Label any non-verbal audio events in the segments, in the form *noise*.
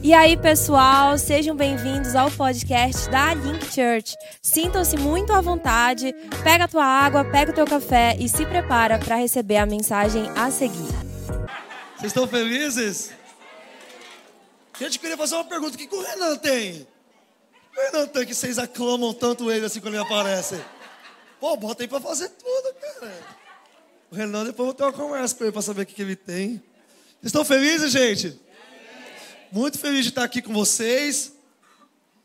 E aí, pessoal, sejam bem-vindos ao podcast da Link Church. Sintam-se muito à vontade, pega a tua água, pega o teu café e se prepara para receber a mensagem a seguir. Vocês estão felizes? Gente, eu queria fazer uma pergunta: o que, o Renan tem? O Renan tem que vocês aclamam tanto ele assim quando ele aparece? Pô, bota aí pra fazer tudo, cara. O Renan, depois eu vou ter uma conversa com ele pra saber o que, que ele tem. Vocês estão felizes, gente? Muito feliz de estar aqui com vocês.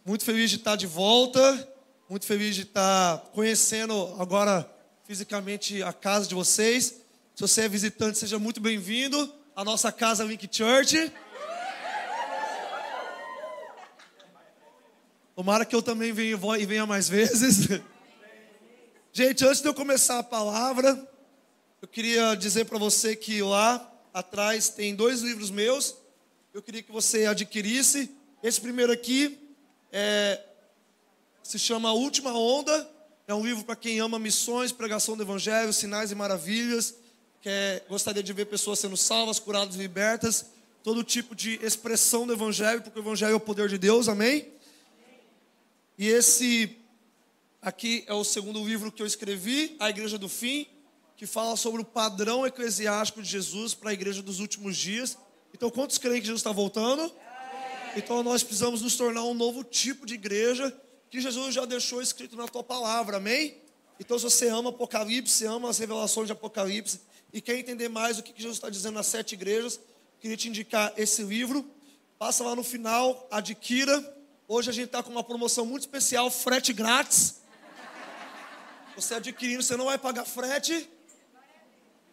Muito feliz de estar de volta. Muito feliz de estar conhecendo agora fisicamente a casa de vocês. Se você é visitante, seja muito bem-vindo à nossa casa Link Church. Tomara que eu também venha e venha mais vezes. *laughs* Gente, antes de eu começar a palavra, eu queria dizer para você que lá atrás tem dois livros meus eu queria que você adquirisse. Esse primeiro aqui é, se chama A Última Onda. É um livro para quem ama missões, pregação do Evangelho, sinais e maravilhas. Quer, gostaria de ver pessoas sendo salvas, curadas libertas. Todo tipo de expressão do Evangelho, porque o Evangelho é o poder de Deus, amém? E esse aqui é o segundo livro que eu escrevi, A Igreja do Fim, que fala sobre o padrão eclesiástico de Jesus para a igreja dos últimos dias. Então, quantos creem que Jesus está voltando? Então, nós precisamos nos tornar um novo tipo de igreja que Jesus já deixou escrito na tua palavra, amém? Então, se você ama Apocalipse, ama as revelações de Apocalipse e quer entender mais o que Jesus está dizendo nas sete igrejas, queria te indicar esse livro. Passa lá no final, adquira. Hoje a gente está com uma promoção muito especial, frete grátis. Você adquirindo, você não vai pagar frete.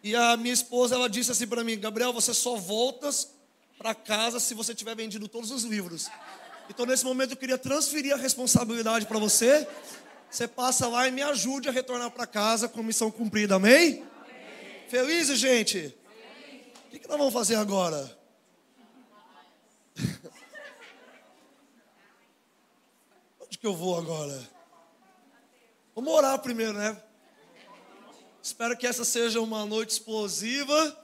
E a minha esposa, ela disse assim para mim, Gabriel, você só voltas para casa se você tiver vendido todos os livros. Então, nesse momento, eu queria transferir a responsabilidade para você. Você passa lá e me ajude a retornar para casa com missão cumprida, amém? amém. Felizes, gente? O que, que nós vamos fazer agora? *laughs* Onde que eu vou agora? Vamos orar primeiro, né? Espero que essa seja uma noite explosiva.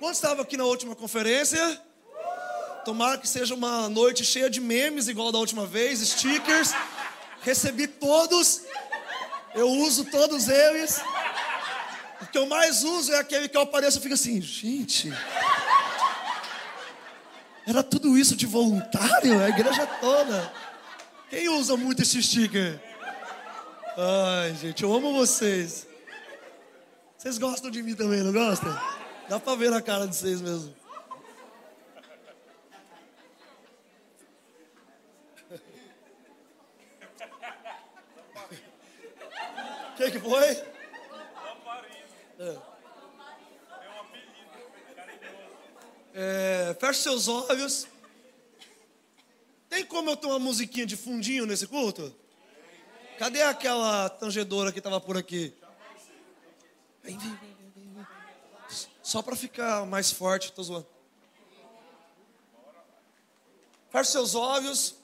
Quantos estavam aqui na última conferência? Tomara que seja uma noite cheia de memes, igual da última vez, stickers. Recebi todos. Eu uso todos eles. O que eu mais uso é aquele que eu apareço e fico assim, gente. Era tudo isso de voluntário? A igreja toda. Quem usa muito esse sticker? Ai, gente, eu amo vocês. Vocês gostam de mim também, não gostam? Dá pra ver na cara de vocês mesmo. O *laughs* que, que foi? É. É, feche seus olhos. Tem como eu ter uma musiquinha de fundinho nesse culto? Cadê aquela tangedora que estava por aqui? Vem, vem, vem, vem, vem. Só para ficar mais forte, tô zoando. Feche seus olhos.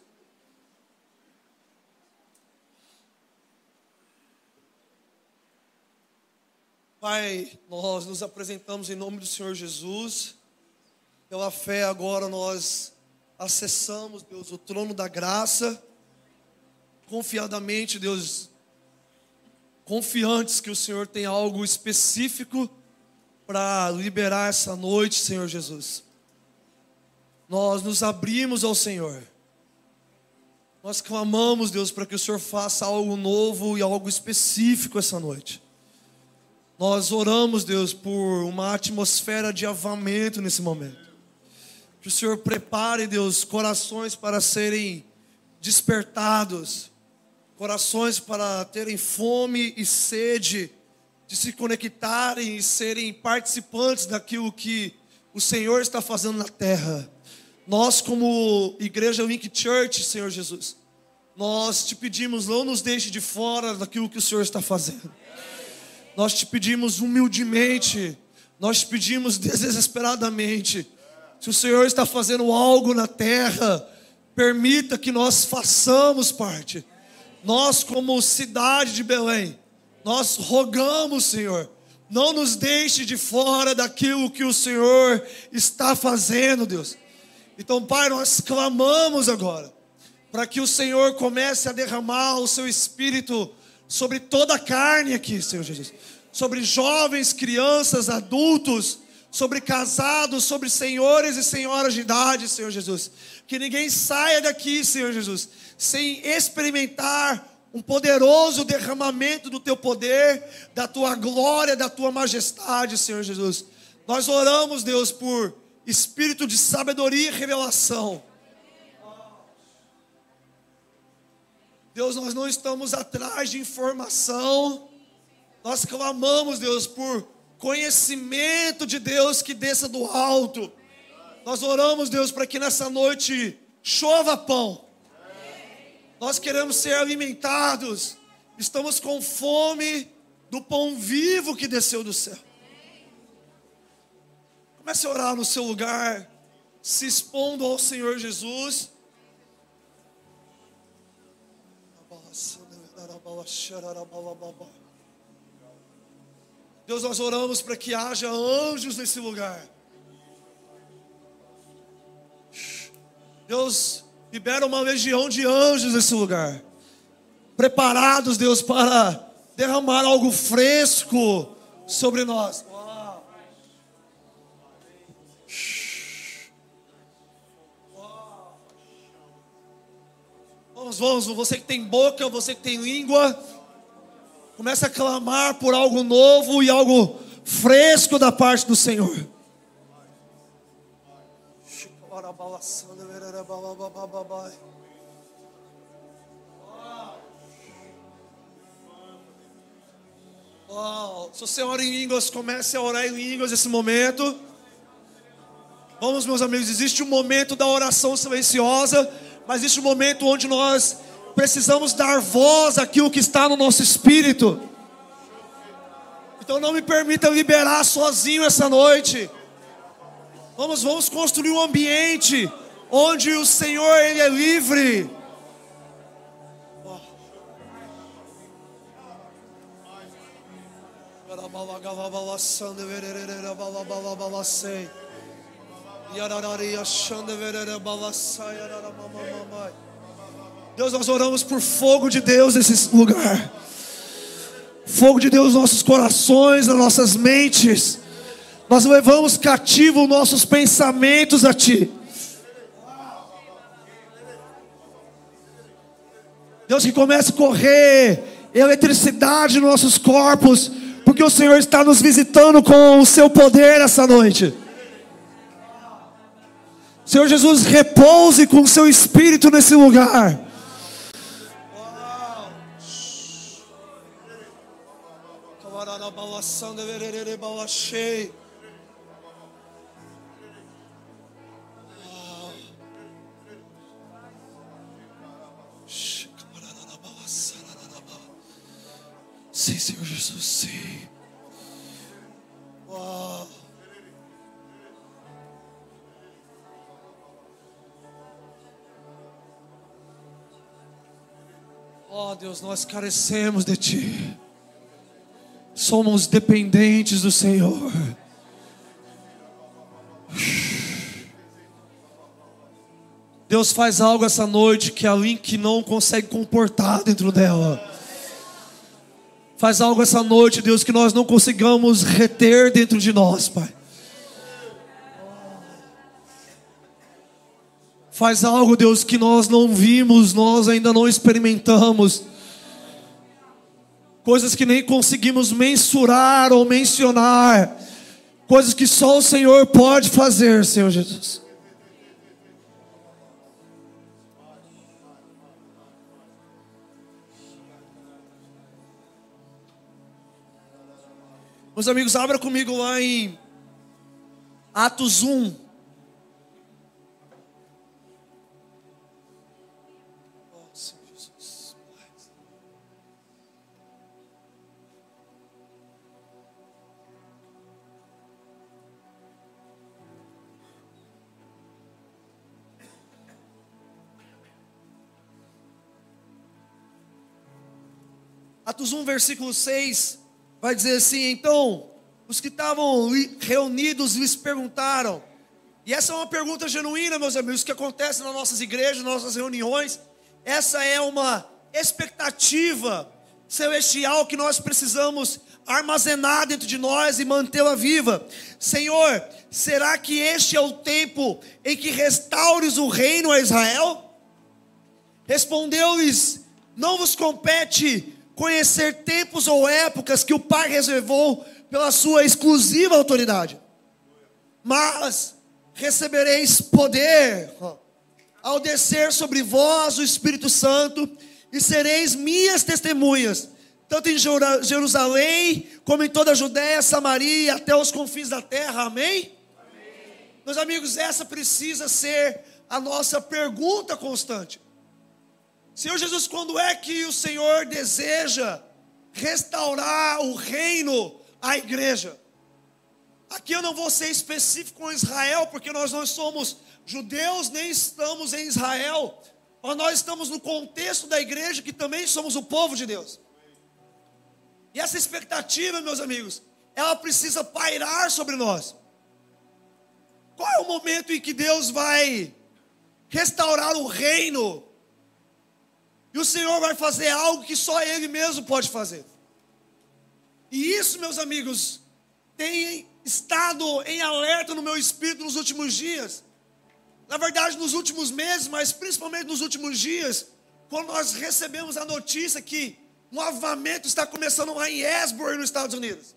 Pai, nós nos apresentamos em nome do Senhor Jesus. Pela fé, agora nós acessamos, Deus, o trono da graça. Confiadamente, Deus, confiantes que o Senhor tem algo específico para liberar essa noite, Senhor Jesus. Nós nos abrimos ao Senhor. Nós clamamos, Deus, para que o Senhor faça algo novo e algo específico essa noite. Nós oramos, Deus, por uma atmosfera de avamento nesse momento. Que o Senhor prepare, Deus, corações para serem despertados corações para terem fome e sede de se conectarem e serem participantes daquilo que o Senhor está fazendo na terra. Nós, como Igreja Link Church, Senhor Jesus, nós te pedimos, não nos deixe de fora daquilo que o Senhor está fazendo. Nós te pedimos humildemente, nós te pedimos desesperadamente. Se o Senhor está fazendo algo na terra, permita que nós façamos parte nós, como cidade de Belém, nós rogamos, Senhor, não nos deixe de fora daquilo que o Senhor está fazendo, Deus. Então, Pai, nós clamamos agora para que o Senhor comece a derramar o seu espírito sobre toda a carne aqui, Senhor Jesus. Sobre jovens, crianças, adultos, sobre casados, sobre senhores e senhoras de idade, Senhor Jesus. Que ninguém saia daqui, Senhor Jesus, sem experimentar um poderoso derramamento do teu poder, da tua glória, da tua majestade, Senhor Jesus. Nós oramos, Deus, por espírito de sabedoria e revelação. Deus, nós não estamos atrás de informação, nós clamamos, Deus, por conhecimento de Deus que desça do alto. Nós oramos, Deus, para que nessa noite chova pão. Nós queremos ser alimentados. Estamos com fome do pão vivo que desceu do céu. Comece a orar no seu lugar, se expondo ao Senhor Jesus. Deus, nós oramos para que haja anjos nesse lugar. Deus, libera uma legião de anjos nesse lugar. Preparados, Deus, para derramar algo fresco sobre nós. Vamos, vamos, você que tem boca, você que tem língua, Começa a clamar por algo novo e algo fresco da parte do Senhor. Oh, se você ora em línguas, comece a orar em línguas nesse momento. Vamos, meus amigos, existe um momento da oração silenciosa, mas existe um momento onde nós precisamos dar voz àquilo que está no nosso espírito. Então não me permita liberar sozinho essa noite. Vamos, vamos construir um ambiente onde o Senhor ele é livre. Deus, nós oramos por fogo de Deus nesse lugar. Fogo de Deus nos nossos corações, nas nossas mentes. Nós levamos cativo nossos pensamentos a Ti. Deus, que comece a correr eletricidade nos nossos corpos, porque o Senhor está nos visitando com o Seu poder essa noite. Senhor Jesus, repouse com o Seu Espírito nesse lugar. Sim, Senhor Jesus, sim. Uau. Oh Deus, nós carecemos de Ti somos dependentes do Senhor. Deus faz algo essa noite que a Link não consegue comportar dentro dela. Faz algo essa noite, Deus, que nós não consigamos reter dentro de nós, Pai. Faz algo, Deus, que nós não vimos, nós ainda não experimentamos coisas que nem conseguimos mensurar ou mencionar, coisas que só o Senhor pode fazer, Senhor Jesus. Meus amigos, abra comigo lá em Atos 1. Atos 1, versículo 6, vai dizer assim: Então, os que estavam reunidos lhes perguntaram: E essa é uma pergunta genuína, meus amigos, que acontece nas nossas igrejas, nas nossas reuniões. Essa é uma expectativa celestial que nós precisamos armazenar dentro de nós e mantê-la viva. Senhor, será que este é o tempo em que restaures o reino a Israel? Respondeu-lhes: Não vos compete conhecer tempos ou épocas que o Pai reservou pela sua exclusiva autoridade, mas recebereis poder ao descer sobre vós o Espírito Santo e sereis minhas testemunhas, tanto em Jerusalém, como em toda a Judéia, Samaria, até os confins da terra. Amém? Amém? Meus amigos, essa precisa ser a nossa pergunta constante. Senhor Jesus, quando é que o Senhor deseja restaurar o reino à igreja? Aqui eu não vou ser específico com Israel, porque nós não somos judeus, nem estamos em Israel, mas nós estamos no contexto da igreja que também somos o povo de Deus. E essa expectativa, meus amigos, ela precisa pairar sobre nós. Qual é o momento em que Deus vai restaurar o reino? E o Senhor vai fazer algo que só Ele mesmo pode fazer. E isso, meus amigos, tem estado em alerta no meu espírito nos últimos dias na verdade, nos últimos meses, mas principalmente nos últimos dias, quando nós recebemos a notícia que um avivamento está começando lá em Esborough, nos Estados Unidos.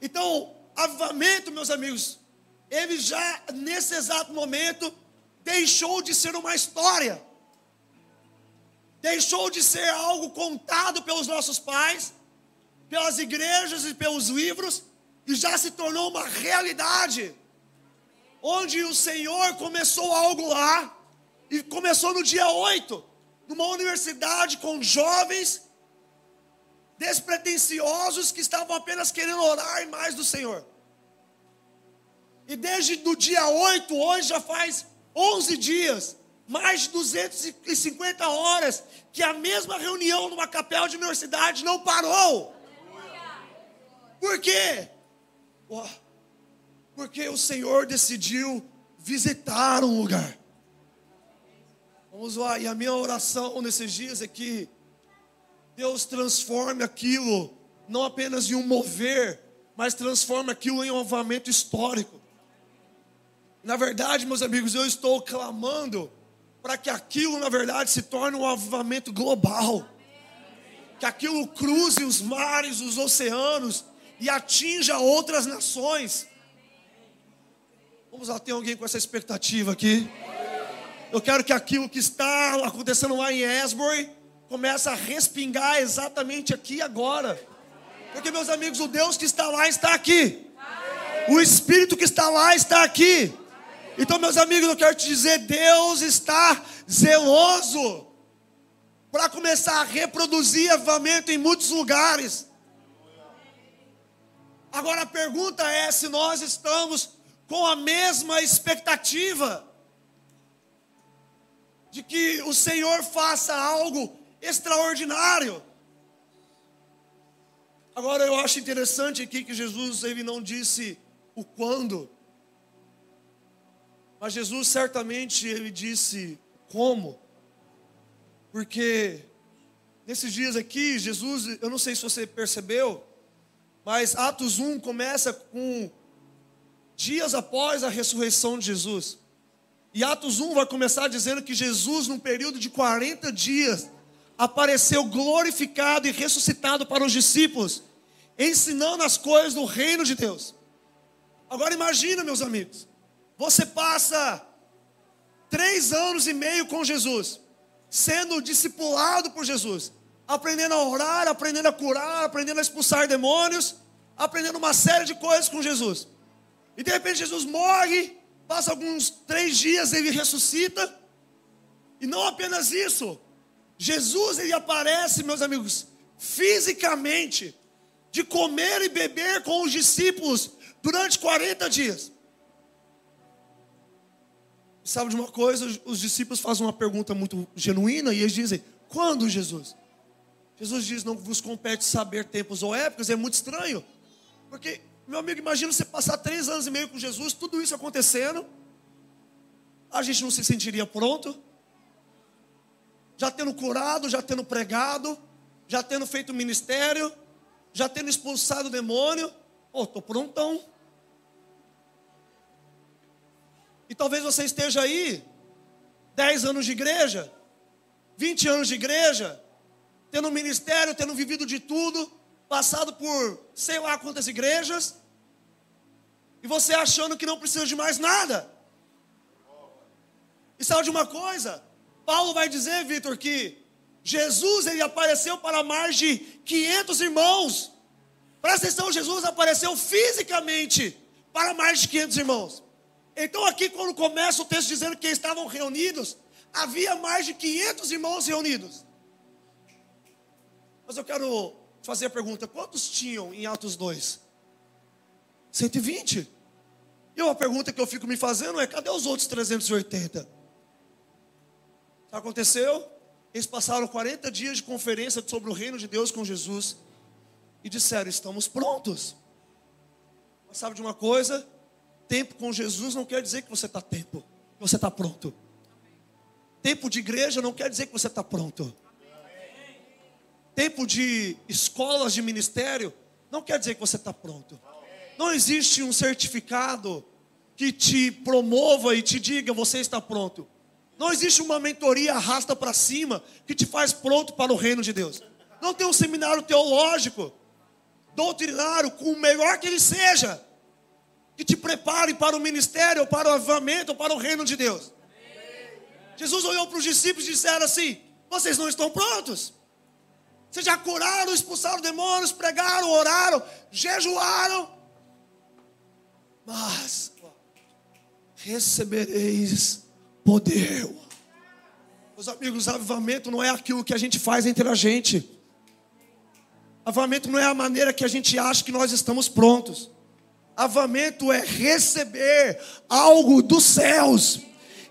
Então, avivamento, meus amigos, ele já nesse exato momento deixou de ser uma história, deixou de ser algo contado pelos nossos pais, pelas igrejas e pelos livros, e já se tornou uma realidade onde o Senhor começou algo lá, e começou no dia 8, numa universidade com jovens despretensiosos que estavam apenas querendo orar mais do Senhor. E desde o dia 8, hoje já faz 11 dias, mais de 250 horas, que a mesma reunião numa capela de universidade não parou. Por quê? Porque o Senhor decidiu visitar um lugar. Vamos lá, e a minha oração nesses dias é que Deus transforme aquilo, não apenas em um mover, mas transforme aquilo em um avamento histórico. Na verdade, meus amigos, eu estou clamando para que aquilo, na verdade, se torne um avivamento global. Que aquilo cruze os mares, os oceanos e atinja outras nações. Vamos lá, tem alguém com essa expectativa aqui? Eu quero que aquilo que está acontecendo lá em Esbury comece a respingar exatamente aqui agora. Porque, meus amigos, o Deus que está lá está aqui. O Espírito que está lá está aqui. Então, meus amigos, eu quero te dizer: Deus está zeloso para começar a reproduzir avamento em muitos lugares. Agora a pergunta é se nós estamos com a mesma expectativa de que o Senhor faça algo extraordinário. Agora eu acho interessante aqui que Jesus ele não disse o quando, mas Jesus certamente ele disse como. Porque nesses dias aqui, Jesus, eu não sei se você percebeu, mas Atos 1 começa com dias após a ressurreição de Jesus. E Atos 1 vai começar dizendo que Jesus, num período de 40 dias, apareceu glorificado e ressuscitado para os discípulos, ensinando as coisas do reino de Deus. Agora imagina, meus amigos, você passa três anos e meio com Jesus, sendo discipulado por Jesus, aprendendo a orar, aprendendo a curar, aprendendo a expulsar demônios, aprendendo uma série de coisas com Jesus. E de repente Jesus morre, passa alguns três dias, ele ressuscita. E não apenas isso, Jesus ele aparece, meus amigos, fisicamente, de comer e beber com os discípulos durante 40 dias. Sabe de uma coisa? Os discípulos fazem uma pergunta muito genuína e eles dizem: Quando, Jesus? Jesus diz: Não vos compete saber tempos ou épocas. É muito estranho, porque Meu amigo, imagina você passar três anos e meio com Jesus, tudo isso acontecendo. A gente não se sentiria pronto? Já tendo curado, já tendo pregado, já tendo feito ministério, já tendo expulsado o demônio. Pô, estou prontão. E talvez você esteja aí, 10 anos de igreja, 20 anos de igreja, tendo ministério, tendo vivido de tudo, passado por sei lá quantas igrejas, e você achando que não precisa de mais nada. E sabe de uma coisa? Paulo vai dizer, Vitor, que Jesus ele apareceu para mais de 500 irmãos. Presta atenção, Jesus apareceu fisicamente para mais de 500 irmãos. Então, aqui, quando começa o texto dizendo que estavam reunidos, havia mais de 500 irmãos reunidos. Mas eu quero fazer a pergunta: quantos tinham em Atos 2? 120. E uma pergunta que eu fico me fazendo é: cadê os outros 380? Sabe o que aconteceu? Eles passaram 40 dias de conferência sobre o reino de Deus com Jesus e disseram: estamos prontos. Mas sabe de uma coisa? Tempo com Jesus não quer dizer que você está tempo, que você está pronto. Tempo de igreja não quer dizer que você está pronto. Tempo de escolas de ministério não quer dizer que você está pronto. Não existe um certificado que te promova e te diga você está pronto. Não existe uma mentoria arrasta para cima que te faz pronto para o reino de Deus. Não tem um seminário teológico, doutrinário, com o melhor que ele seja, que te prepare para o ministério, para o avivamento, para o reino de Deus. Jesus olhou para os discípulos e disseram assim: Vocês não estão prontos. Vocês já curaram, expulsaram demônios, pregaram, oraram, jejuaram. Mas recebereis poder. Meus amigos, avivamento não é aquilo que a gente faz entre a gente. Avivamento não é a maneira que a gente acha que nós estamos prontos. Avivamento é receber algo dos céus.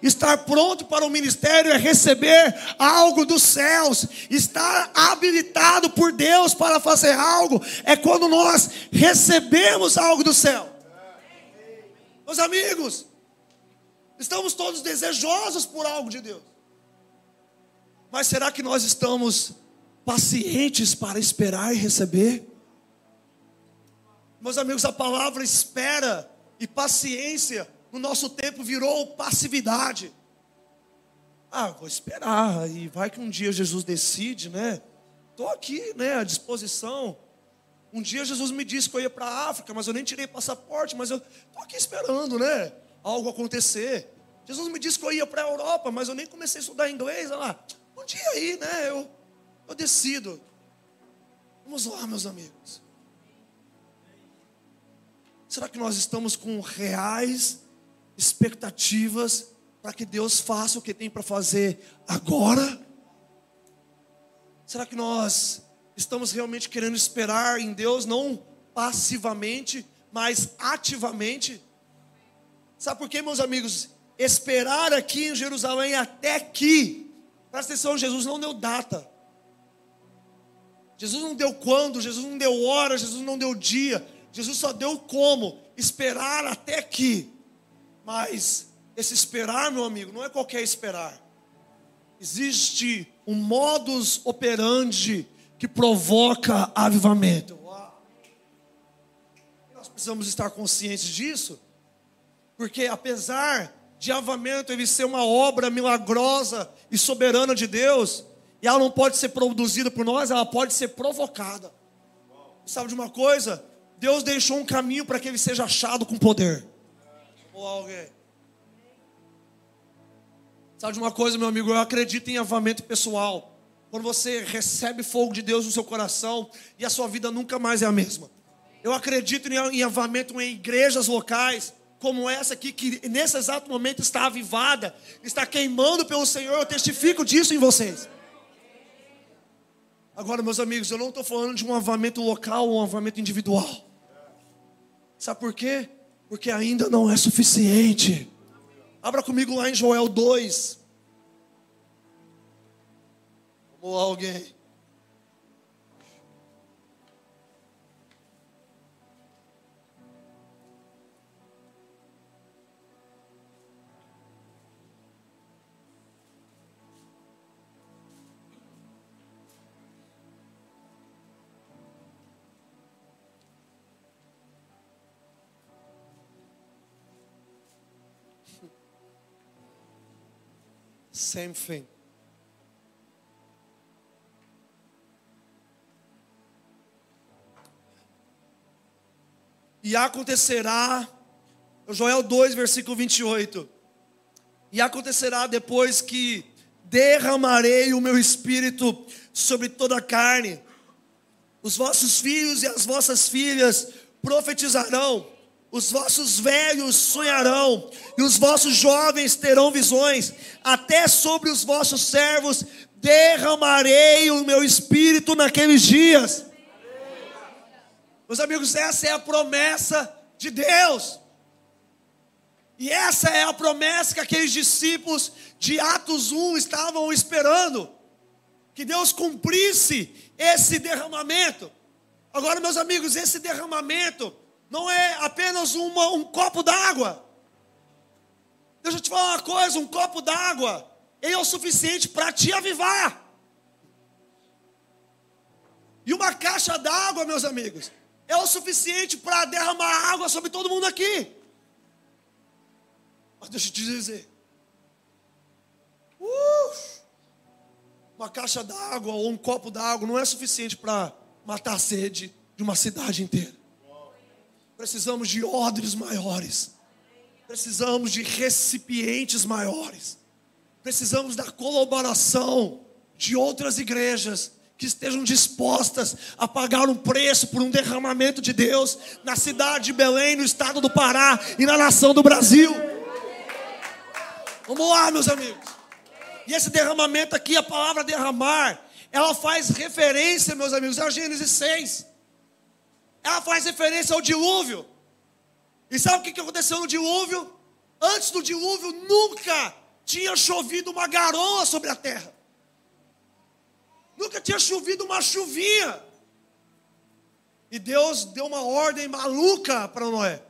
Estar pronto para o ministério é receber algo dos céus. Estar habilitado por Deus para fazer algo é quando nós recebemos algo do céu. Meus amigos, estamos todos desejosos por algo de Deus. Mas será que nós estamos pacientes para esperar e receber? Meus amigos, a palavra espera e paciência no nosso tempo virou passividade. Ah, vou esperar, e vai que um dia Jesus decide, né? Estou aqui, né, à disposição. Um dia Jesus me disse que eu ia para a África, mas eu nem tirei passaporte, mas eu estou aqui esperando, né? Algo acontecer. Jesus me disse que eu ia para a Europa, mas eu nem comecei a estudar inglês. Olha lá, um dia aí, né? Eu, eu decido. Vamos lá, meus amigos. Será que nós estamos com reais expectativas para que Deus faça o que tem para fazer agora? Será que nós estamos realmente querendo esperar em Deus, não passivamente, mas ativamente? Sabe por quê, meus amigos? Esperar aqui em Jerusalém até que, presta atenção, Jesus não deu data. Jesus não deu quando, Jesus não deu hora, Jesus não deu dia, Jesus só deu como, esperar até que. Mas esse esperar, meu amigo, não é qualquer esperar. Existe um modus operandi que provoca avivamento. Nós precisamos estar conscientes disso, porque apesar de avivamento ele ser uma obra milagrosa e soberana de Deus, e ela não pode ser produzida por nós, ela pode ser provocada. Sabe de uma coisa? Deus deixou um caminho para que ele seja achado com poder. Sabe de uma coisa, meu amigo? Eu acredito em avamento pessoal. Quando você recebe fogo de Deus no seu coração e a sua vida nunca mais é a mesma. Eu acredito em avamento em igrejas locais, como essa aqui, que nesse exato momento está avivada, está queimando pelo Senhor. Eu testifico disso em vocês. Agora, meus amigos, eu não estou falando de um avamento local ou um avamento individual. Sabe por quê? porque ainda não é suficiente. Abra comigo lá em Joel 2. Ou alguém. Same thing. E acontecerá, Joel 2, versículo 28. E acontecerá depois que derramarei o meu espírito sobre toda a carne. Os vossos filhos e as vossas filhas profetizarão, os vossos velhos sonharão, e os vossos jovens terão visões, até sobre os vossos servos derramarei o meu espírito naqueles dias. Meus amigos, essa é a promessa de Deus. E essa é a promessa que aqueles discípulos de Atos 1 estavam esperando. Que Deus cumprisse esse derramamento. Agora, meus amigos, esse derramamento não é apenas uma, um copo d'água. Deixa eu te falar uma coisa: um copo d'água é o suficiente para te avivar. E uma caixa d'água, meus amigos, é o suficiente para derramar água sobre todo mundo aqui. Mas deixa eu te dizer. Uh, uma caixa d'água ou um copo d'água não é suficiente para matar a sede de uma cidade inteira. Precisamos de odres maiores. Precisamos de recipientes maiores. Precisamos da colaboração de outras igrejas que estejam dispostas a pagar um preço por um derramamento de Deus na cidade de Belém, no estado do Pará e na nação do Brasil. Vamos lá, meus amigos. E esse derramamento aqui, a palavra derramar, ela faz referência, meus amigos, a Gênesis 6. Ela faz referência ao dilúvio. E sabe o que aconteceu no dilúvio? Antes do dilúvio, nunca tinha chovido uma garoa sobre a terra. Nunca tinha chovido uma chuvinha. E Deus deu uma ordem maluca para Noé: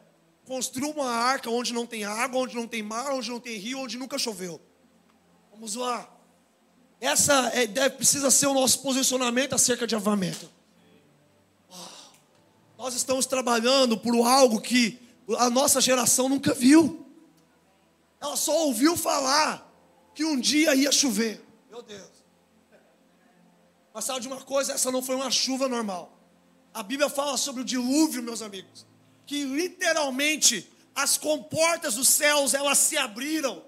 construa uma arca onde não tem água, onde não tem mar, onde não tem rio, onde nunca choveu. Vamos lá. Essa é, deve, precisa ser o nosso posicionamento acerca de avamento. Nós estamos trabalhando por algo que a nossa geração nunca viu. Ela só ouviu falar que um dia ia chover. Meu Deus. Mas sabe de uma coisa? Essa não foi uma chuva normal. A Bíblia fala sobre o dilúvio, meus amigos, que literalmente as comportas dos céus elas se abriram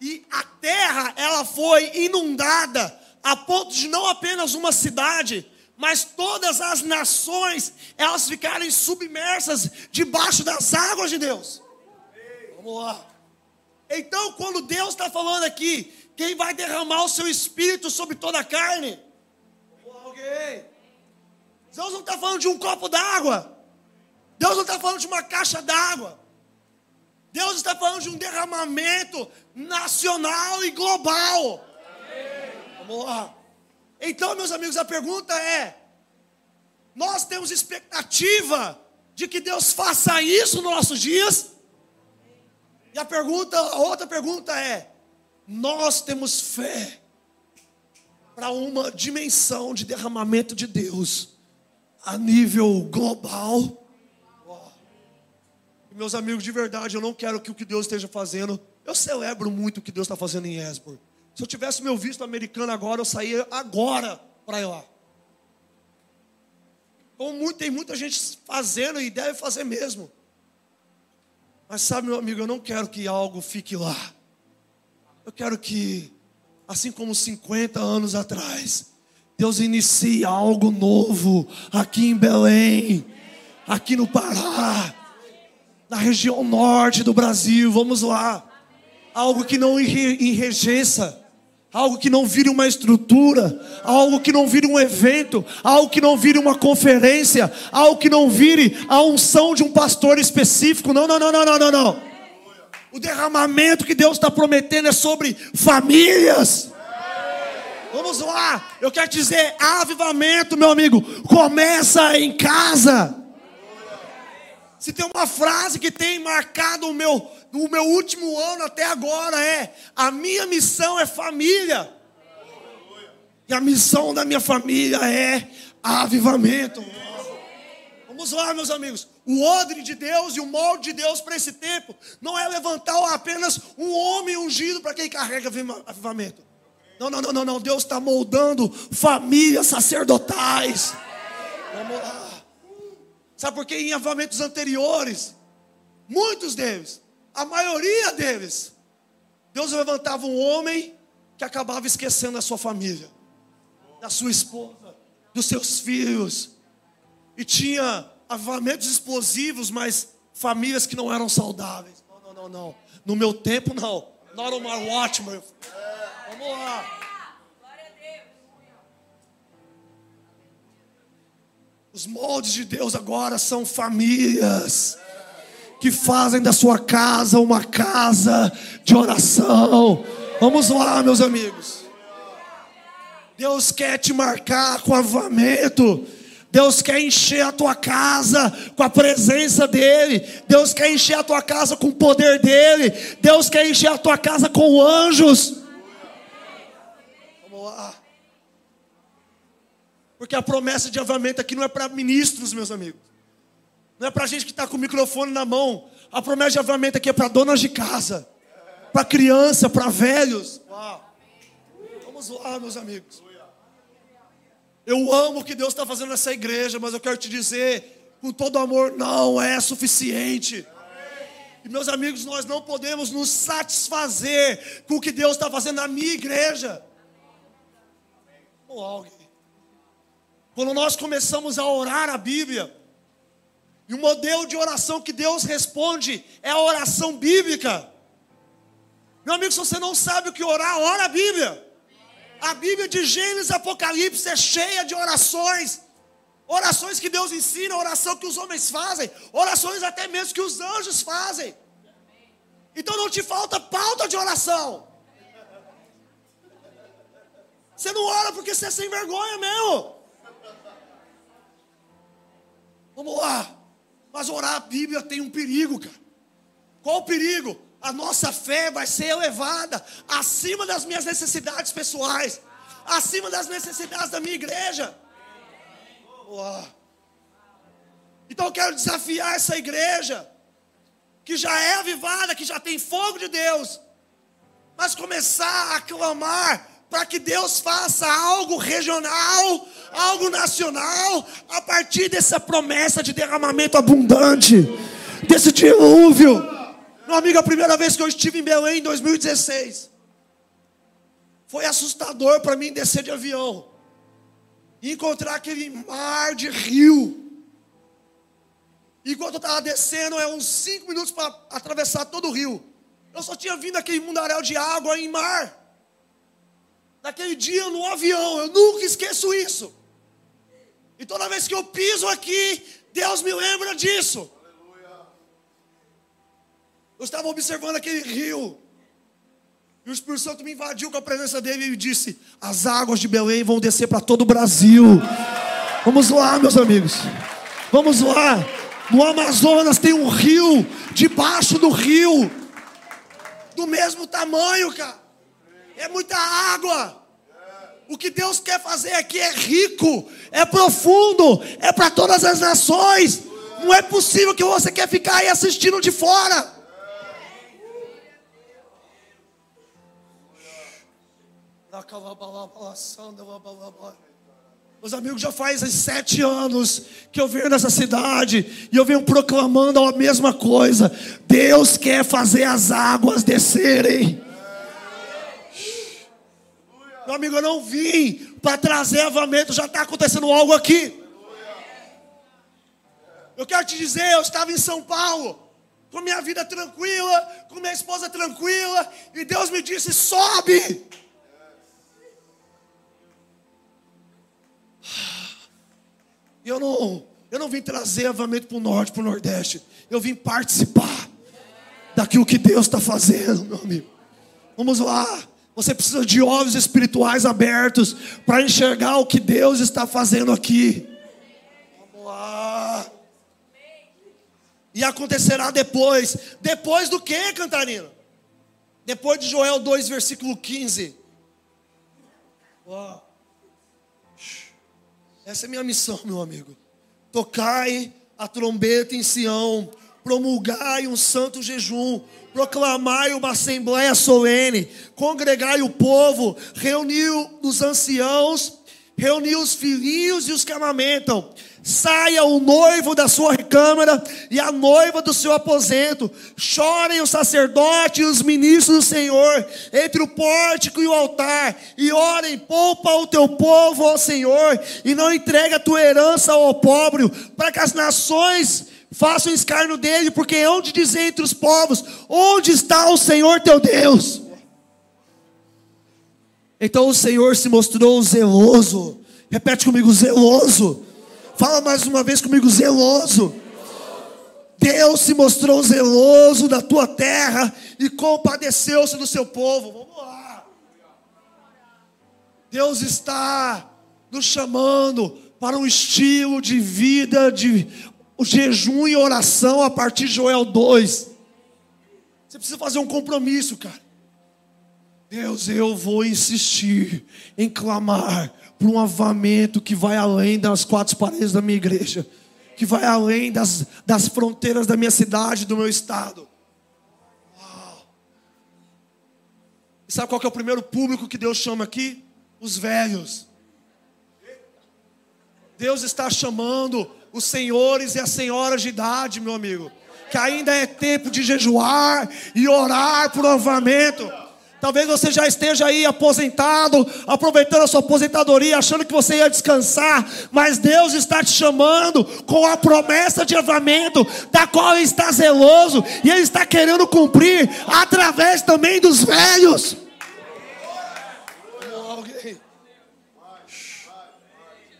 e a terra ela foi inundada a ponto de não apenas uma cidade, mas todas as nações elas ficarem submersas debaixo das águas de Deus. Vamos lá. Então, quando Deus está falando aqui quem vai derramar o seu espírito sobre toda a carne? Alguém. Deus não está falando de um copo d'água. Deus não está falando de uma caixa d'água. Deus está falando de um derramamento nacional e global. Vamos lá. Então, meus amigos, a pergunta é: nós temos expectativa de que Deus faça isso nos nossos dias? E a pergunta, a outra pergunta é: nós temos fé para uma dimensão de derramamento de Deus a nível global. Meus amigos, de verdade, eu não quero que o que Deus esteja fazendo. Eu celebro muito o que Deus está fazendo em Esbor. Se eu tivesse meu visto americano agora, eu saía agora para lá. Muito, tem muita gente fazendo e deve fazer mesmo. Mas sabe, meu amigo, eu não quero que algo fique lá. Eu quero que, assim como 50 anos atrás, Deus inicie algo novo aqui em Belém, aqui no Pará, na região norte do Brasil. Vamos lá. Algo que não enrejeça algo que não vire uma estrutura, algo que não vire um evento, algo que não vire uma conferência, algo que não vire a unção de um pastor específico. Não, não, não, não, não, não, não. O derramamento que Deus está prometendo é sobre famílias. Vamos lá, eu quero dizer, avivamento, meu amigo, começa em casa. Se tem uma frase que tem marcado o meu, o meu último ano até agora é: a minha missão é família. E a missão da minha família é avivamento. Vamos lá, meus amigos. O odre de Deus e o molde de Deus para esse tempo não é levantar apenas um homem ungido para quem carrega avivamento. Não, não, não, não, não. Deus está moldando famílias sacerdotais. Vamos lá. Sabe por que em avivamentos anteriores, muitos deles, a maioria deles, Deus levantava um homem que acabava esquecendo a sua família, da sua esposa, dos seus filhos, e tinha avivamentos explosivos, mas famílias que não eram saudáveis. Não, não, não, não. No meu tempo, não. Not on my watch, meu. Vamos lá. Os moldes de Deus agora são famílias que fazem da sua casa uma casa de oração. Vamos lá, meus amigos. Deus quer te marcar com avamento. Deus quer encher a tua casa com a presença dEle. Deus quer encher a tua casa com o poder dEle. Deus quer encher a tua casa com anjos. Vamos lá. Porque a promessa de avamento aqui não é para ministros, meus amigos. Não é para gente que está com o microfone na mão. A promessa de avamento aqui é para donas de casa, para criança, para velhos. Uau. Vamos lá, meus amigos. Eu amo o que Deus está fazendo nessa igreja, mas eu quero te dizer, com todo amor, não é suficiente. E meus amigos, nós não podemos nos satisfazer com o que Deus está fazendo na minha igreja. Ou alguém. Quando nós começamos a orar a Bíblia, e o modelo de oração que Deus responde é a oração bíblica. Meu amigo, se você não sabe o que orar, ora a Bíblia. A Bíblia de Gênesis Apocalipse é cheia de orações. Orações que Deus ensina, oração que os homens fazem, orações até mesmo que os anjos fazem. Então não te falta pauta de oração. Você não ora porque você é sem vergonha mesmo. Vamos lá. Mas orar a Bíblia tem um perigo, cara. Qual o perigo? a nossa fé vai ser elevada acima das minhas necessidades pessoais, acima das necessidades da minha igreja. Então eu quero desafiar essa igreja, que já é avivada, que já tem fogo de Deus, mas começar a clamar para que Deus faça algo regional, algo nacional, a partir dessa promessa de derramamento abundante, desse dilúvio. Meu amigo, a primeira vez que eu estive em Belém, em 2016, foi assustador para mim descer de avião e encontrar aquele mar de rio. Enquanto eu estava descendo, é uns cinco minutos para atravessar todo o rio. Eu só tinha vindo aquele mundaréu de água em mar. Naquele dia no avião, eu nunca esqueço isso. E toda vez que eu piso aqui, Deus me lembra disso. Eu estava observando aquele rio. E o Espírito Santo me invadiu com a presença dele e disse: As águas de Belém vão descer para todo o Brasil. Vamos lá, meus amigos. Vamos lá. No Amazonas tem um rio, debaixo do rio, do mesmo tamanho, cara. É muita água. O que Deus quer fazer aqui é rico, é profundo, é para todas as nações. Não é possível que você quer ficar aí assistindo de fora. Meus amigos, já faz sete anos que eu venho nessa cidade e eu venho proclamando a mesma coisa. Deus quer fazer as águas descerem. Meu amigo, eu não vim para trazer avamento, já está acontecendo algo aqui. Eu quero te dizer, eu estava em São Paulo, com minha vida tranquila, com minha esposa tranquila, e Deus me disse: sobe. Eu não, eu não vim trazer avamento para o norte, para o nordeste. Eu vim participar daquilo que Deus está fazendo, meu amigo. Vamos lá. Você precisa de olhos espirituais abertos para enxergar o que Deus está fazendo aqui. Vamos lá. E acontecerá depois. Depois do que, Cantarina? Depois de Joel 2, versículo 15. Uau. Essa é minha missão, meu amigo. Tocai a trombeta em Sião, promulgai um santo jejum, proclamai uma assembleia solene, congregai o povo, reuniu os anciãos, reuniu os filhinhos e os que amamentam. Saia o noivo da sua recâmara e a noiva do seu aposento. Chorem o sacerdote e os ministros do Senhor entre o pórtico e o altar. E orem, poupa o teu povo ao Senhor e não entregue a tua herança ao opróbrio, para que as nações façam escárnio dele, porque onde dizer entre os povos, onde está o Senhor teu Deus? Então o Senhor se mostrou zeloso. Repete comigo, zeloso Fala mais uma vez comigo, zeloso. Deus se mostrou zeloso da tua terra e compadeceu-se do seu povo. Vamos lá. Deus está nos chamando para um estilo de vida de jejum e oração a partir de Joel 2. Você precisa fazer um compromisso, cara. Deus, eu vou insistir em clamar por um avamento que vai além das quatro paredes da minha igreja, que vai além das, das fronteiras da minha cidade, do meu estado. Uau. E sabe qual é o primeiro público que Deus chama aqui? Os velhos. Deus está chamando os senhores e as senhoras de idade, meu amigo, que ainda é tempo de jejuar e orar por avamento. Talvez você já esteja aí aposentado, aproveitando a sua aposentadoria, achando que você ia descansar, mas Deus está te chamando com a promessa de avamento, da qual Ele está zeloso e Ele está querendo cumprir através também dos velhos.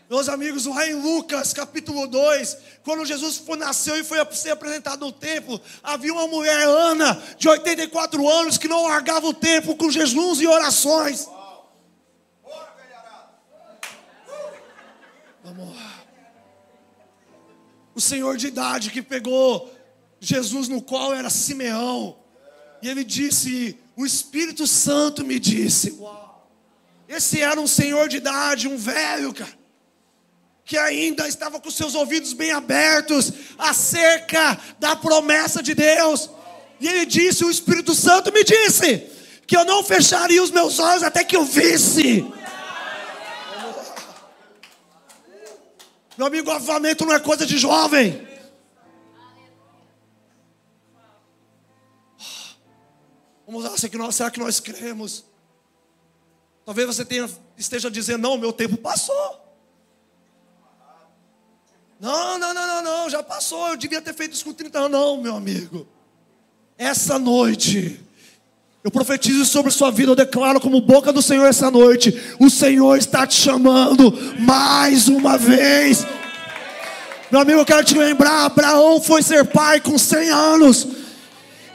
Meus amigos, lá em Lucas capítulo 2, quando Jesus nasceu e foi ser apresentado no templo, havia uma mulher, Ana, de 84 anos, que não largava o templo com jejuns e orações. Vamos lá. O senhor de idade que pegou Jesus no colo era Simeão. E ele disse: O Espírito Santo me disse. Esse era um senhor de idade, um velho, cara que ainda estava com seus ouvidos bem abertos acerca da promessa de Deus. E ele disse: O Espírito Santo me disse que eu não fecharia os meus olhos até que eu visse. Meu amigo, avamento não é coisa de jovem. Vamos lá, será que nós, será que nós cremos? Talvez você tenha, esteja dizendo: Não, meu tempo passou. Não, não, não, não, não, já passou, eu devia ter feito isso com 30 anos. Não, meu amigo. Essa noite, eu profetizo sobre sua vida, eu declaro como boca do Senhor essa noite: o Senhor está te chamando mais uma vez. Meu amigo, eu quero te lembrar: Abraão foi ser pai com 100 anos.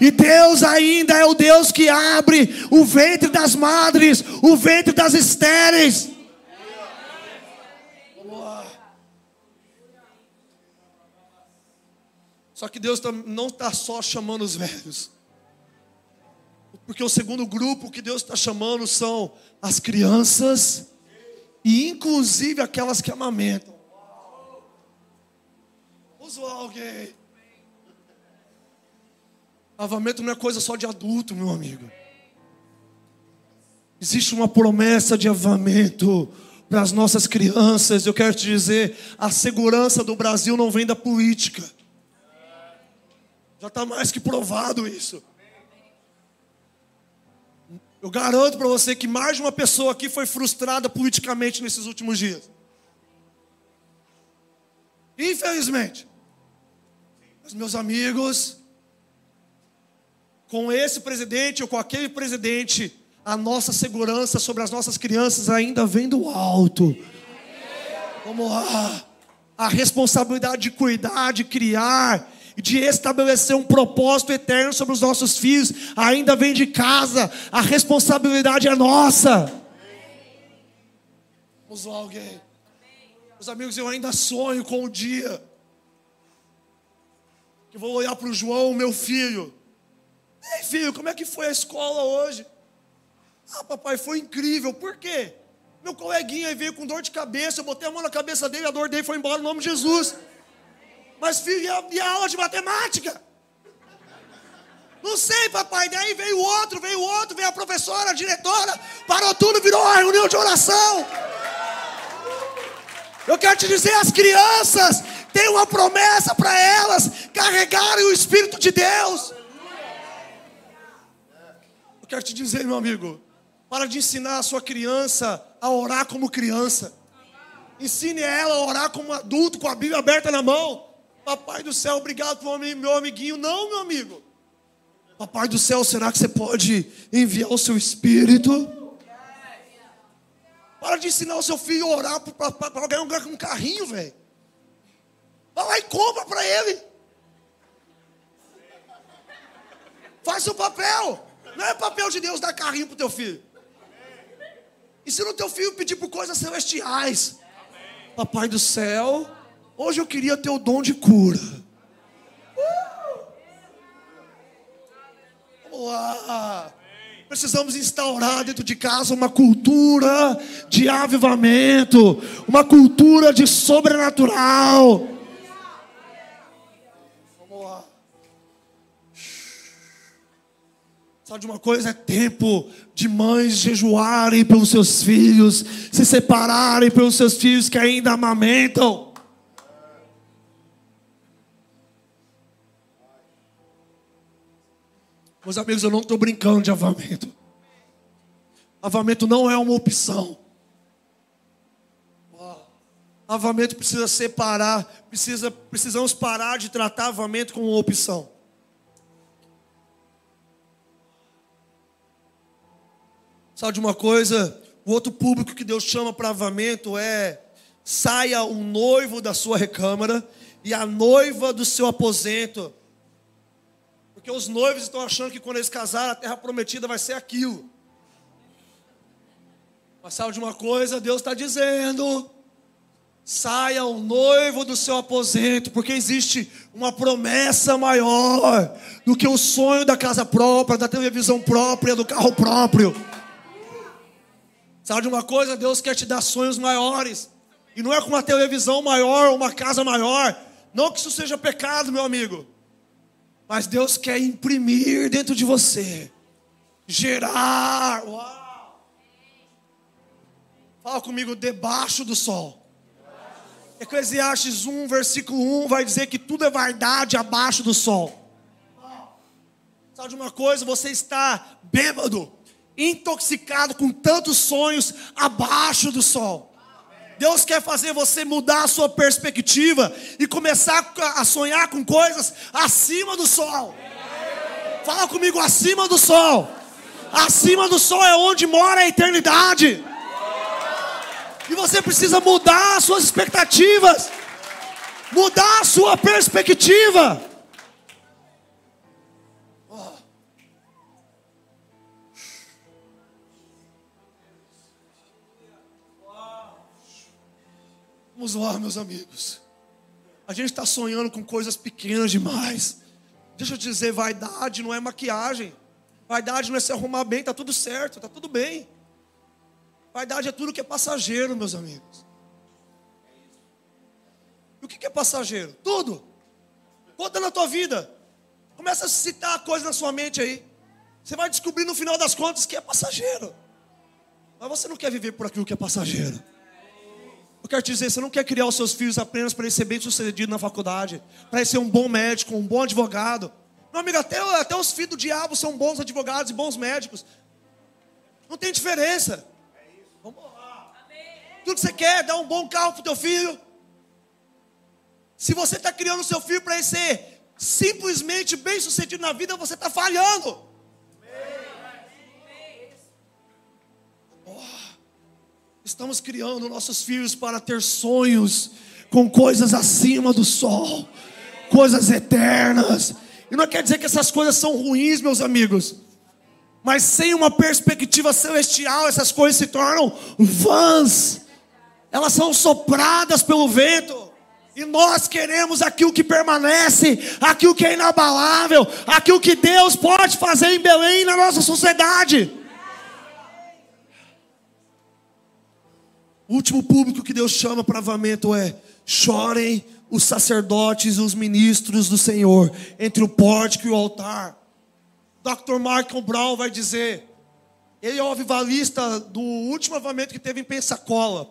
E Deus ainda é o Deus que abre o ventre das madres, o ventre das estéreis. Só que Deus não está só chamando os velhos. Porque o segundo grupo que Deus está chamando são as crianças e inclusive aquelas que amamentam. Usou alguém. Avamento não é coisa só de adulto, meu amigo. Existe uma promessa de avamento para as nossas crianças. Eu quero te dizer: a segurança do Brasil não vem da política. Já está mais que provado isso. Eu garanto para você que mais de uma pessoa aqui foi frustrada politicamente nesses últimos dias. Infelizmente. Mas, meus amigos, com esse presidente ou com aquele presidente, a nossa segurança sobre as nossas crianças ainda vem do alto. Vamos lá. A responsabilidade de cuidar, de criar, de estabelecer um propósito eterno sobre os nossos filhos, ainda vem de casa, a responsabilidade é nossa. Vamos lá, alguém. Meus amigos, eu ainda sonho com o dia que vou olhar para o João, meu filho. Ei, filho, como é que foi a escola hoje? Ah, papai, foi incrível. Por quê? Meu coleguinha veio com dor de cabeça, eu botei a mão na cabeça dele, a dor dele foi embora no nome de Jesus. Mas filho, e a, e a aula de matemática? Não sei, papai. Daí veio outro, veio outro, veio a professora, a diretora, parou tudo, virou uma reunião de oração. Eu quero te dizer, as crianças têm uma promessa para elas carregarem o Espírito de Deus. Eu quero te dizer, meu amigo, para de ensinar a sua criança a orar como criança. Ensine ela a orar como adulto, com a Bíblia aberta na mão. Papai do céu, obrigado por meu amiguinho. Não, meu amigo. Papai do céu, será que você pode enviar o seu espírito? Para de ensinar o seu filho a orar para ganhar um, um carrinho, velho. Vai lá e compra para ele. Faz o papel. Não é papel de Deus dar carrinho para o teu filho. Ensina o teu filho a pedir por coisas celestiais. Papai do céu, hoje eu queria ter o dom de cura. Vamos lá. Precisamos instaurar dentro de casa uma cultura de avivamento, uma cultura de sobrenatural. Sabe de uma coisa? É tempo de mães jejuarem pelos seus filhos, se separarem pelos seus filhos que ainda amamentam. Meus amigos, eu não estou brincando de avamento. Avamento não é uma opção. Avamento precisa separar, precisa, precisamos parar de tratar avamento como uma opção. Sabe de uma coisa? O outro público que Deus chama para avamento é: saia um noivo da sua recâmara e a noiva do seu aposento. Porque os noivos estão achando que quando eles casarem, a terra prometida vai ser aquilo. Mas sabe de uma coisa? Deus está dizendo: saia o noivo do seu aposento, porque existe uma promessa maior do que o sonho da casa própria, da televisão própria, do carro próprio. Sabe de uma coisa? Deus quer te dar sonhos maiores. E não é com uma televisão maior, uma casa maior. Não que isso seja pecado, meu amigo. Mas Deus quer imprimir dentro de você. Gerar. Uau. Fala comigo, debaixo do sol. Eclesiastes 1, versículo 1 vai dizer que tudo é verdade abaixo do sol. Sabe de uma coisa? Você está bêbado intoxicado com tantos sonhos abaixo do sol. Deus quer fazer você mudar a sua perspectiva e começar a sonhar com coisas acima do sol. Fala comigo, acima do sol. Acima do sol é onde mora a eternidade. E você precisa mudar as suas expectativas, mudar a sua perspectiva. Vamos lá, meus amigos. A gente está sonhando com coisas pequenas demais. Deixa eu te dizer, vaidade não é maquiagem. Vaidade não é se arrumar bem, tá tudo certo, tá tudo bem. Vaidade é tudo que é passageiro, meus amigos. E o que é passageiro? Tudo. Conta na tua vida. Começa a citar coisas na sua mente aí. Você vai descobrir no final das contas que é passageiro. Mas você não quer viver por aquilo que é passageiro. Eu quero te dizer, você não quer criar os seus filhos apenas para ele ser bem sucedido na faculdade, para ele ser um bom médico, um bom advogado. Meu amigo, até, até os filhos do diabo são bons advogados e bons médicos. Não tem diferença. Tudo que você quer é dar um bom carro para o teu filho. Se você está criando o seu filho para ele ser simplesmente bem sucedido na vida, você está falhando. Estamos criando nossos filhos para ter sonhos com coisas acima do sol, coisas eternas. E não quer dizer que essas coisas são ruins, meus amigos. Mas sem uma perspectiva celestial, essas coisas se tornam vãs. Elas são sopradas pelo vento. E nós queremos aquilo que permanece, aquilo que é inabalável, aquilo que Deus pode fazer em Belém na nossa sociedade. O último público que Deus chama para avamento é: chorem os sacerdotes e os ministros do Senhor entre o pórtico e o altar. Dr. Michael Brown vai dizer, ele é o avivalista do último avamento que teve em Pensacola.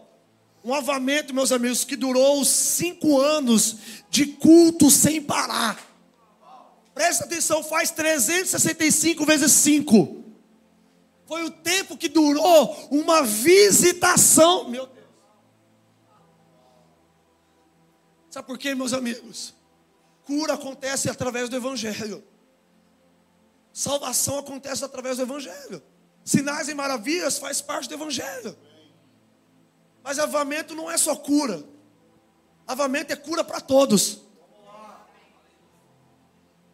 Um avamento, meus amigos, que durou cinco anos de culto sem parar. Presta atenção, faz 365 vezes 5. Foi o tempo que durou uma visitação. Meu Deus. Sabe por quê, meus amigos? Cura acontece através do Evangelho. Salvação acontece através do Evangelho. Sinais e maravilhas faz parte do Evangelho. Mas avamento não é só cura. Avamento é cura para todos.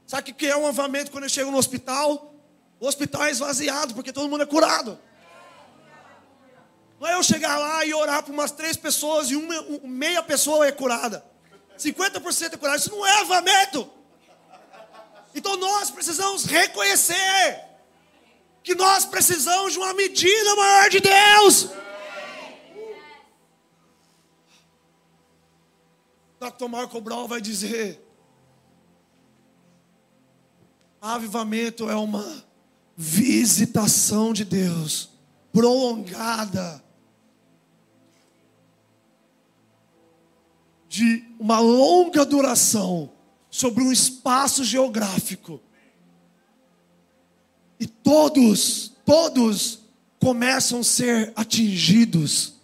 Sabe o que é um avamento quando eu chego no hospital? O hospital é esvaziado porque todo mundo é curado. Não é eu chegar lá e orar para umas três pessoas e uma, meia pessoa é curada. 50% é curada. Isso não é avamento. Então nós precisamos reconhecer que nós precisamos de uma medida maior de Deus. Dr. Marco Brown vai dizer: avivamento é uma visitação de Deus prolongada, de uma longa duração sobre um espaço geográfico. E todos, todos começam a ser atingidos.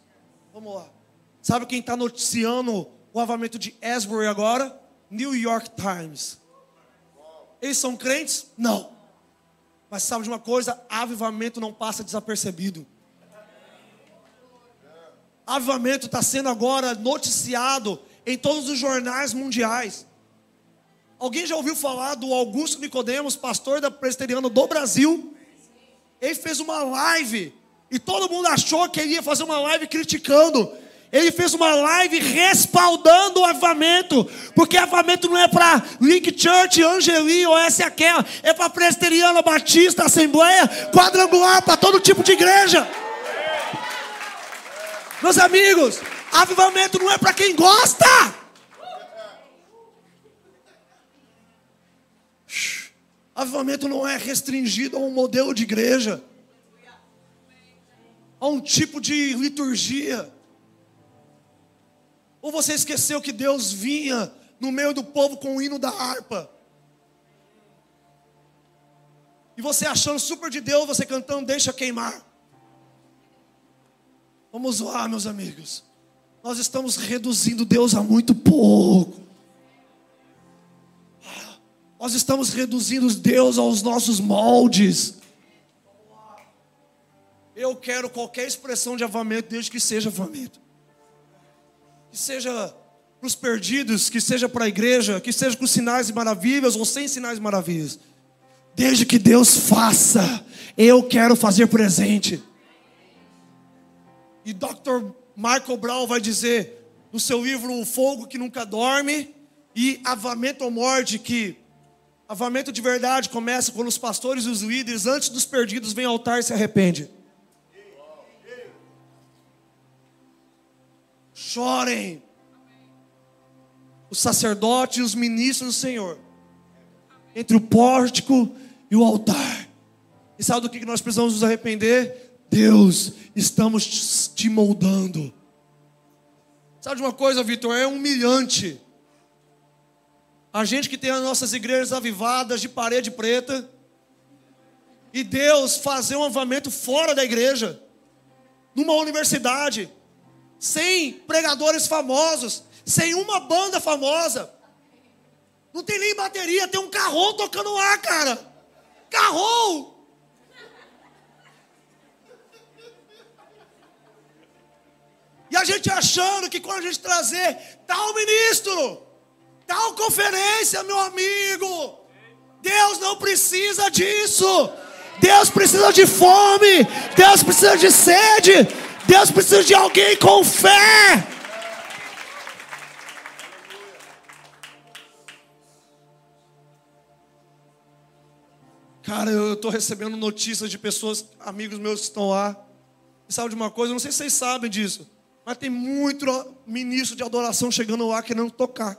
Vamos lá. Sabe quem está noticiando o avamento de Asbury agora? New York Times. Eles são crentes? Não. Mas sabe de uma coisa? Avivamento não passa desapercebido. Avivamento está sendo agora noticiado em todos os jornais mundiais. Alguém já ouviu falar do Augusto Nicodemos, pastor da presbiteriana do Brasil? Ele fez uma live e todo mundo achou que ele ia fazer uma live criticando. Ele fez uma live respaldando o avamento, porque avamento não é para Link Church, Angeli ou essa e aquela, é para Presteriana, Batista, Assembleia, quadrangular, para todo tipo de igreja. Meus amigos, avivamento não é para quem gosta. Avivamento não é restringido a um modelo de igreja, a um tipo de liturgia. Ou você esqueceu que Deus vinha no meio do povo com o hino da harpa? E você achando super de Deus, você cantando Deixa queimar. Vamos lá, meus amigos. Nós estamos reduzindo Deus a muito pouco. Nós estamos reduzindo Deus aos nossos moldes. Eu quero qualquer expressão de avamento, desde que seja avamento que seja para os perdidos, que seja para a igreja, que seja com sinais e maravilhas ou sem sinais e maravilhas. Desde que Deus faça, eu quero fazer presente. E Dr. Michael Brown vai dizer no seu livro O Fogo que Nunca Dorme e Avamento ou Morte que avamento de verdade começa quando os pastores e os líderes antes dos perdidos vêm ao altar e se arrependem. Chorem. Os sacerdotes e os ministros do Senhor, entre o pórtico e o altar. E sabe do que nós precisamos nos arrepender? Deus, estamos te moldando. Sabe de uma coisa, Vitor? É humilhante. A gente que tem as nossas igrejas avivadas de parede preta, e Deus fazer um avamento fora da igreja, numa universidade, sem pregadores famosos, sem uma banda famosa. Não tem nem bateria, tem um carro tocando lá, cara. Carro! E a gente achando que quando a gente trazer tal ministro, tal conferência, meu amigo, Deus não precisa disso. Deus precisa de fome, Deus precisa de sede, Deus precisa de alguém com fé. Cara, eu estou recebendo notícias de pessoas, amigos meus que estão lá. E sabe de uma coisa? Eu não sei se vocês sabem disso. Mas tem muito ministro de adoração chegando lá querendo tocar.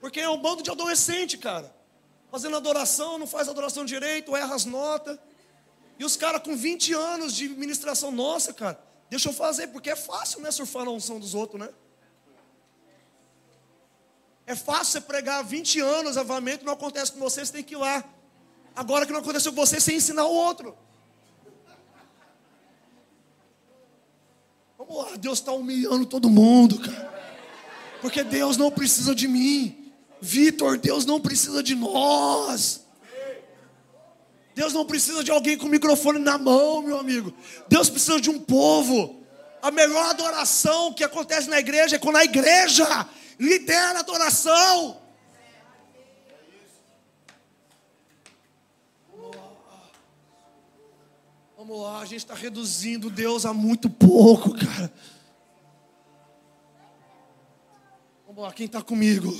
Porque é um bando de adolescente, cara. Fazendo adoração, não faz adoração direito, erra as notas. E os caras com 20 anos de ministração, nossa, cara, deixa eu fazer, porque é fácil, né, surfar na unção dos outros, né? É fácil você pregar 20 anos, avamento, não acontece com você, você tem que ir lá. Agora que não aconteceu com você, você ensinar o outro. Vamos lá, Deus está humilhando todo mundo, cara. Porque Deus não precisa de mim. Vitor, Deus não precisa de nós. Deus não precisa de alguém com microfone na mão, meu amigo. Deus precisa de um povo. A melhor adoração que acontece na igreja é quando a igreja lidera a adoração. Vamos lá, a gente está reduzindo Deus a muito pouco, cara. Vamos lá, quem está comigo?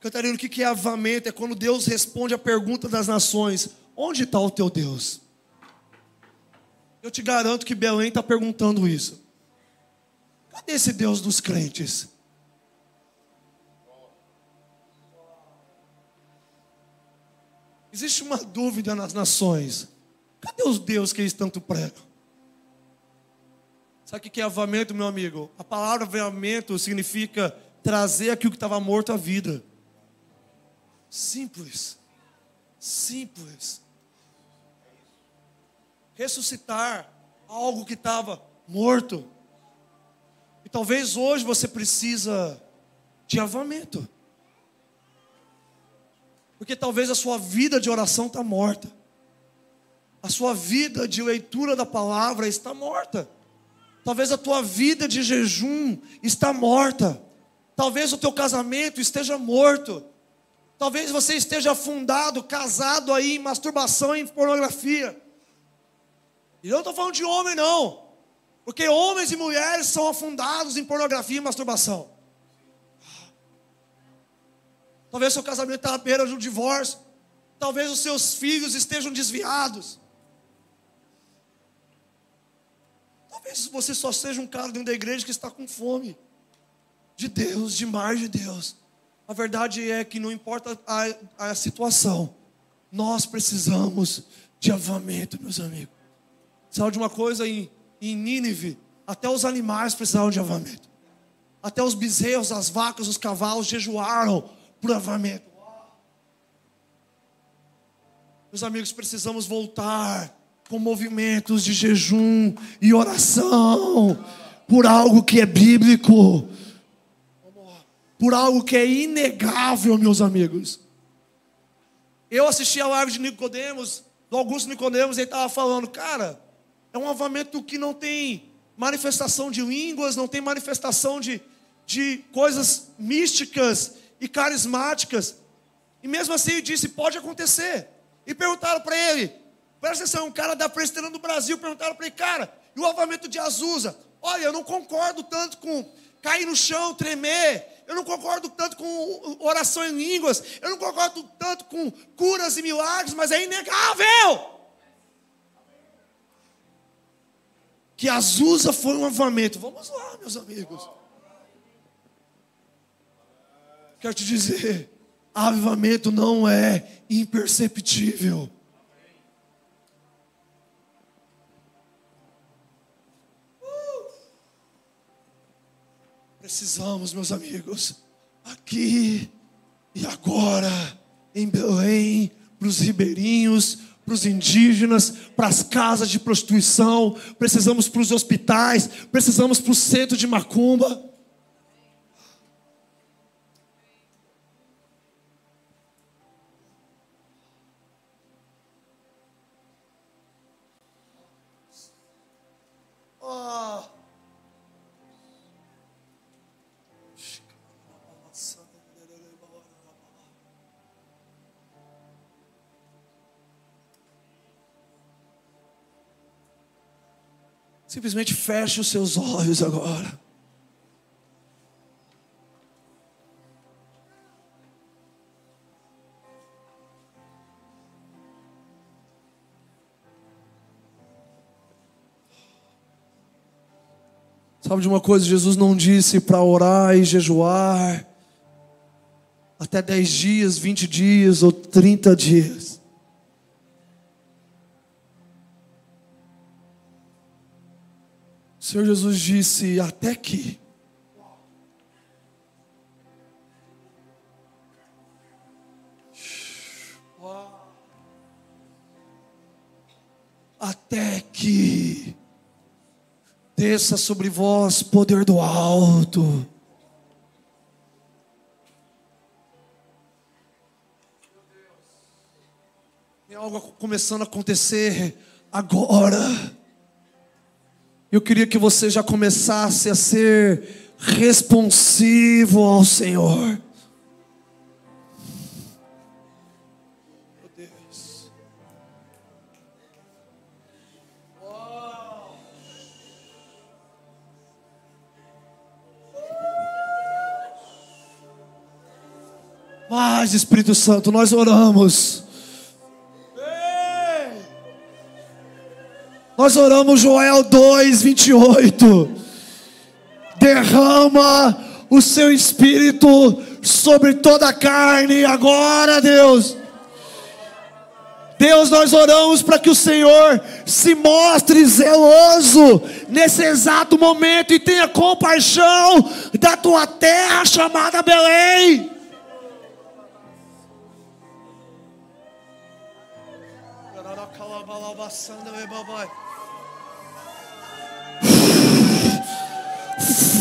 Catarina, o que é avamento? É quando Deus responde a pergunta das nações: Onde está o teu Deus? Eu te garanto que Belém está perguntando isso. Cadê esse Deus dos crentes? Existe uma dúvida nas nações. Cadê os Deus que eles tanto pregam? Sabe o que é avamento, meu amigo? A palavra avamento significa trazer aquilo que estava morto à vida. Simples. Simples. Ressuscitar algo que estava morto. E talvez hoje você precisa de avamento. Porque talvez a sua vida de oração está morta. A sua vida de leitura da palavra está morta. Talvez a tua vida de jejum está morta. Talvez o teu casamento esteja morto. Talvez você esteja afundado, casado aí em masturbação e em pornografia. E eu não estou falando de homem, não. Porque homens e mulheres são afundados em pornografia e masturbação. Talvez seu casamento está à beira de um divórcio. Talvez os seus filhos estejam desviados. Talvez você só seja um cara dentro da igreja que está com fome de Deus, de mais de Deus. A verdade é que não importa a, a situação, nós precisamos de avamento, meus amigos. Sabe de uma coisa em, em Nínive? Até os animais precisavam de avamento. Até os bezerros, as vacas, os cavalos jejuaram por avamento. Meus amigos, precisamos voltar com movimentos de jejum e oração por algo que é bíblico, por algo que é inegável, meus amigos. Eu assisti a live de Nicodemos, do Augusto Nicodemos, ele estava falando, cara, é um avamento que não tem manifestação de línguas, não tem manifestação de, de coisas místicas, e carismáticas. E mesmo assim ele disse: pode acontecer. E perguntaram para ele: presta atenção, um cara da presbiteriana do Brasil, perguntaram para ele, cara, e o avamento de Azusa? Olha, eu não concordo tanto com cair no chão, tremer. Eu não concordo tanto com oração em línguas. Eu não concordo tanto com curas e milagres, mas é inegável. Que Azusa foi um avamento. Vamos lá, meus amigos. Quero te dizer, avivamento não é imperceptível. Precisamos, meus amigos, aqui e agora, em Belém, para os ribeirinhos, para os indígenas, para as casas de prostituição, precisamos para os hospitais, precisamos para o centro de macumba. Simplesmente feche os seus olhos agora. Sabe de uma coisa? Jesus não disse para orar e jejuar até 10 dias, 20 dias ou 30 dias. Senhor Jesus disse: até que. Até que desça sobre vós poder do alto. Tem algo começando a acontecer agora. Eu queria que você já começasse a ser responsivo ao Senhor. Mais Espírito Santo, nós oramos. Nós oramos Joel 2, 28. Derrama o seu espírito sobre toda a carne agora, Deus. Deus, nós oramos para que o Senhor se mostre zeloso nesse exato momento e tenha compaixão da tua terra chamada Belém.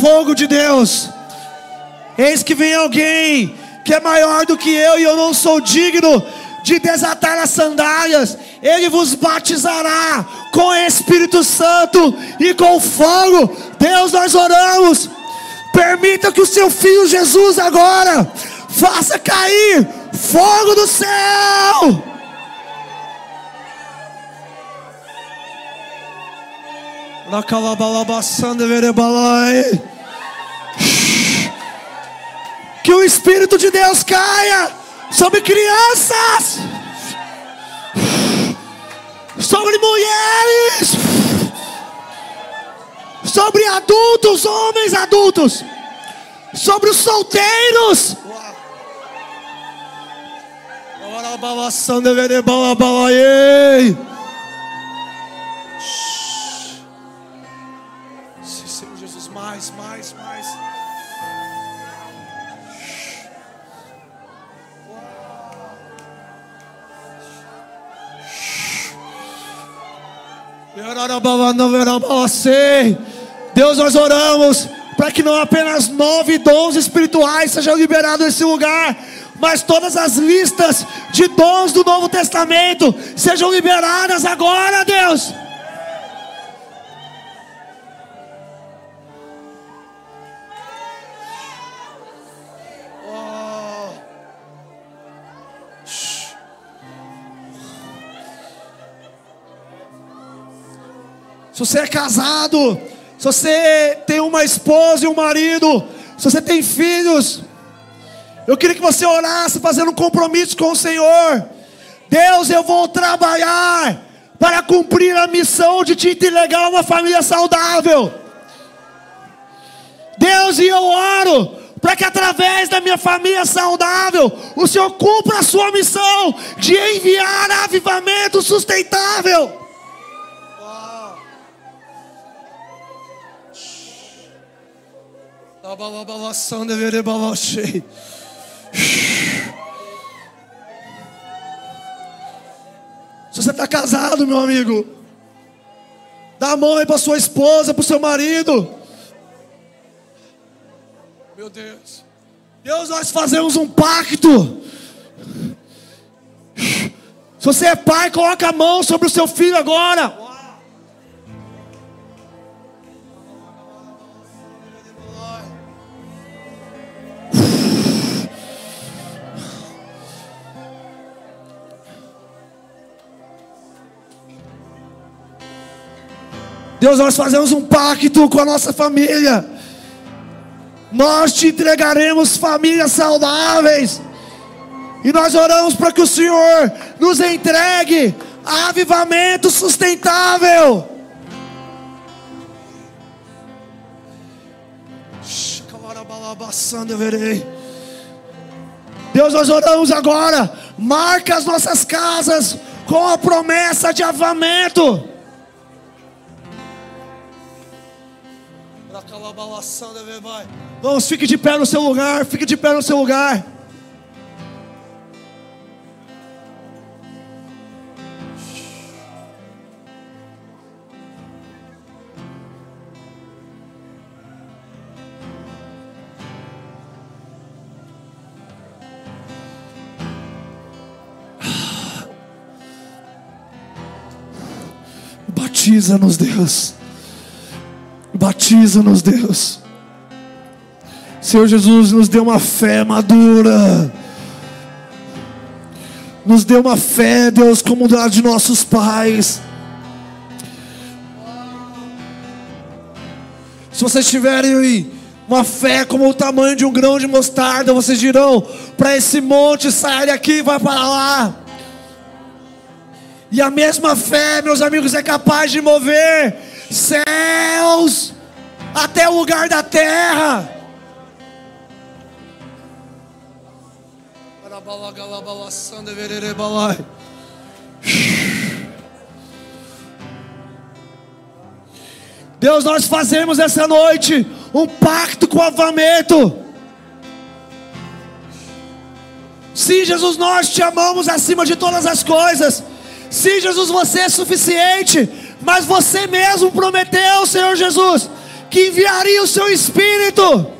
Fogo de Deus, eis que vem alguém que é maior do que eu e eu não sou digno de desatar as sandálias. Ele vos batizará com Espírito Santo e com fogo. Deus, nós oramos. Permita que o seu filho Jesus agora faça cair fogo do céu. Que o Espírito de Deus caia sobre crianças, sobre mulheres, sobre adultos, homens adultos, sobre os solteiros. Sim, mais, mais. Deus, nós oramos para que não apenas nove dons espirituais sejam liberados nesse lugar, mas todas as listas de dons do Novo Testamento sejam liberadas agora, Deus. Se você é casado, se você tem uma esposa e um marido, se você tem filhos, eu queria que você orasse fazendo um compromisso com o Senhor. Deus, eu vou trabalhar para cumprir a missão de te entregar uma família saudável. Deus, e eu oro para que através da minha família saudável, o Senhor cumpra a sua missão de enviar avivamento sustentável. Se você está casado, meu amigo, dá a mão aí para sua esposa, para o seu marido. Meu Deus, Deus, nós fazemos um pacto. Se você é pai, coloca a mão sobre o seu filho agora. Deus, nós fazemos um pacto com a nossa família. Nós te entregaremos famílias saudáveis. E nós oramos para que o Senhor nos entregue avivamento sustentável. Deus, nós oramos agora. Marca as nossas casas com a promessa de avamento. Vamos, fique de pé no seu lugar. Fique de pé no seu lugar. Batiza-nos, Deus. Batiza-nos, Deus. Senhor Jesus, nos dê uma fé madura. Nos dê uma fé, Deus, como a de nossos pais. Se vocês tiverem uma fé como o tamanho de um grão de mostarda, vocês dirão para esse monte: sai daqui e vai para lá. E a mesma fé, meus amigos, é capaz de mover céus até o lugar da terra. Deus, nós fazemos essa noite um pacto com o avamento. Sim, Jesus, nós te amamos acima de todas as coisas. Sim, Jesus, você é suficiente, mas você mesmo prometeu, Senhor Jesus, que enviaria o seu Espírito.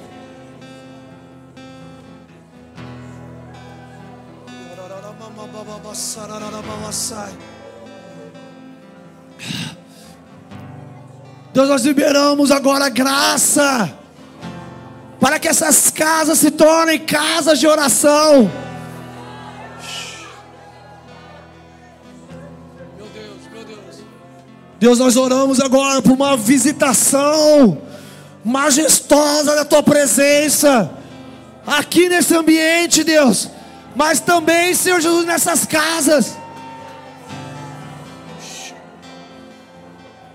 Deus, nós liberamos agora graça para que essas casas se tornem casas de oração. Deus, nós oramos agora por uma visitação majestosa da tua presença aqui nesse ambiente, Deus, mas também, Senhor Jesus, nessas casas.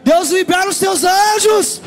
Deus libera os teus anjos